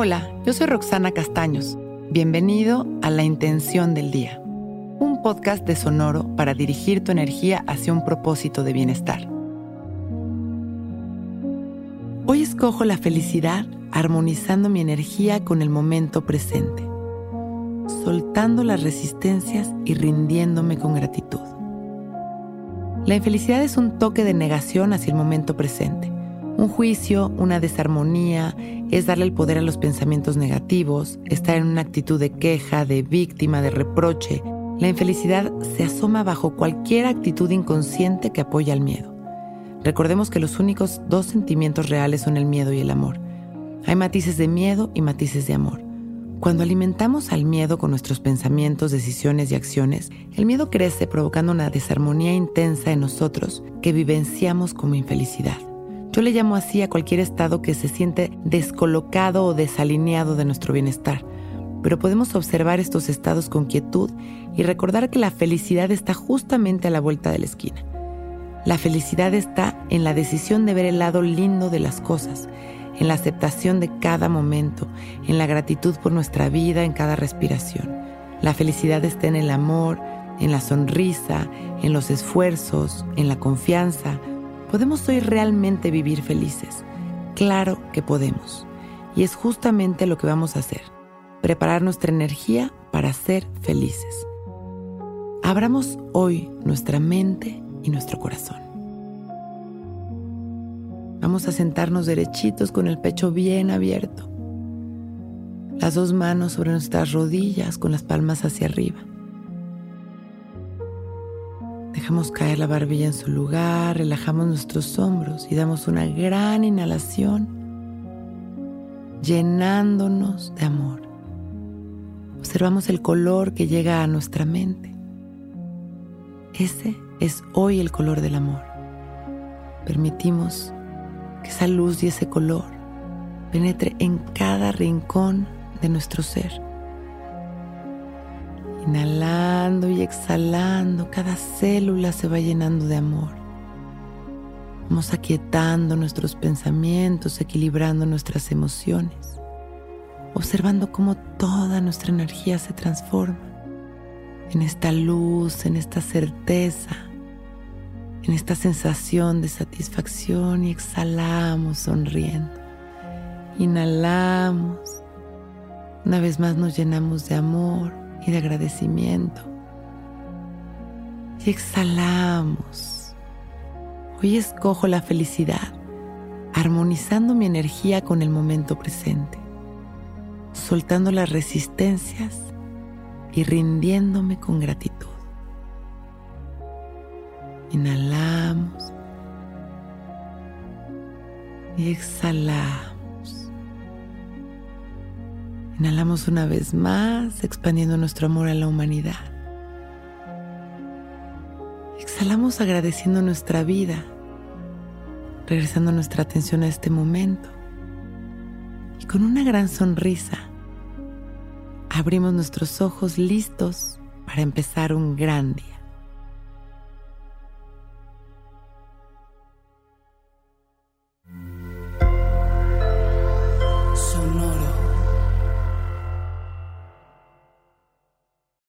Hola, yo soy Roxana Castaños. Bienvenido a La Intención del Día, un podcast de Sonoro para dirigir tu energía hacia un propósito de bienestar. Hoy escojo la felicidad armonizando mi energía con el momento presente, soltando las resistencias y rindiéndome con gratitud. La infelicidad es un toque de negación hacia el momento presente un juicio, una desarmonía, es darle el poder a los pensamientos negativos, estar en una actitud de queja, de víctima, de reproche. La infelicidad se asoma bajo cualquier actitud inconsciente que apoya al miedo. Recordemos que los únicos dos sentimientos reales son el miedo y el amor. Hay matices de miedo y matices de amor. Cuando alimentamos al miedo con nuestros pensamientos, decisiones y acciones, el miedo crece provocando una desarmonía intensa en nosotros que vivenciamos como infelicidad. Yo le llamo así a cualquier estado que se siente descolocado o desalineado de nuestro bienestar, pero podemos observar estos estados con quietud y recordar que la felicidad está justamente a la vuelta de la esquina. La felicidad está en la decisión de ver el lado lindo de las cosas, en la aceptación de cada momento, en la gratitud por nuestra vida, en cada respiración. La felicidad está en el amor, en la sonrisa, en los esfuerzos, en la confianza, ¿Podemos hoy realmente vivir felices? Claro que podemos. Y es justamente lo que vamos a hacer. Preparar nuestra energía para ser felices. Abramos hoy nuestra mente y nuestro corazón. Vamos a sentarnos derechitos con el pecho bien abierto. Las dos manos sobre nuestras rodillas con las palmas hacia arriba. Dejamos caer la barbilla en su lugar, relajamos nuestros hombros y damos una gran inhalación, llenándonos de amor. Observamos el color que llega a nuestra mente. Ese es hoy el color del amor. Permitimos que esa luz y ese color penetre en cada rincón de nuestro ser Inhalando y exhalando, cada célula se va llenando de amor. Vamos aquietando nuestros pensamientos, equilibrando nuestras emociones, observando cómo toda nuestra energía se transforma en esta luz, en esta certeza, en esta sensación de satisfacción y exhalamos sonriendo. Inhalamos, una vez más nos llenamos de amor y de agradecimiento. Y exhalamos. Hoy escojo la felicidad, armonizando mi energía con el momento presente, soltando las resistencias y rindiéndome con gratitud. Inhalamos y exhalamos. Inhalamos una vez más, expandiendo nuestro amor a la humanidad. Exhalamos agradeciendo nuestra vida, regresando nuestra atención a este momento. Y con una gran sonrisa, abrimos nuestros ojos listos para empezar un gran día.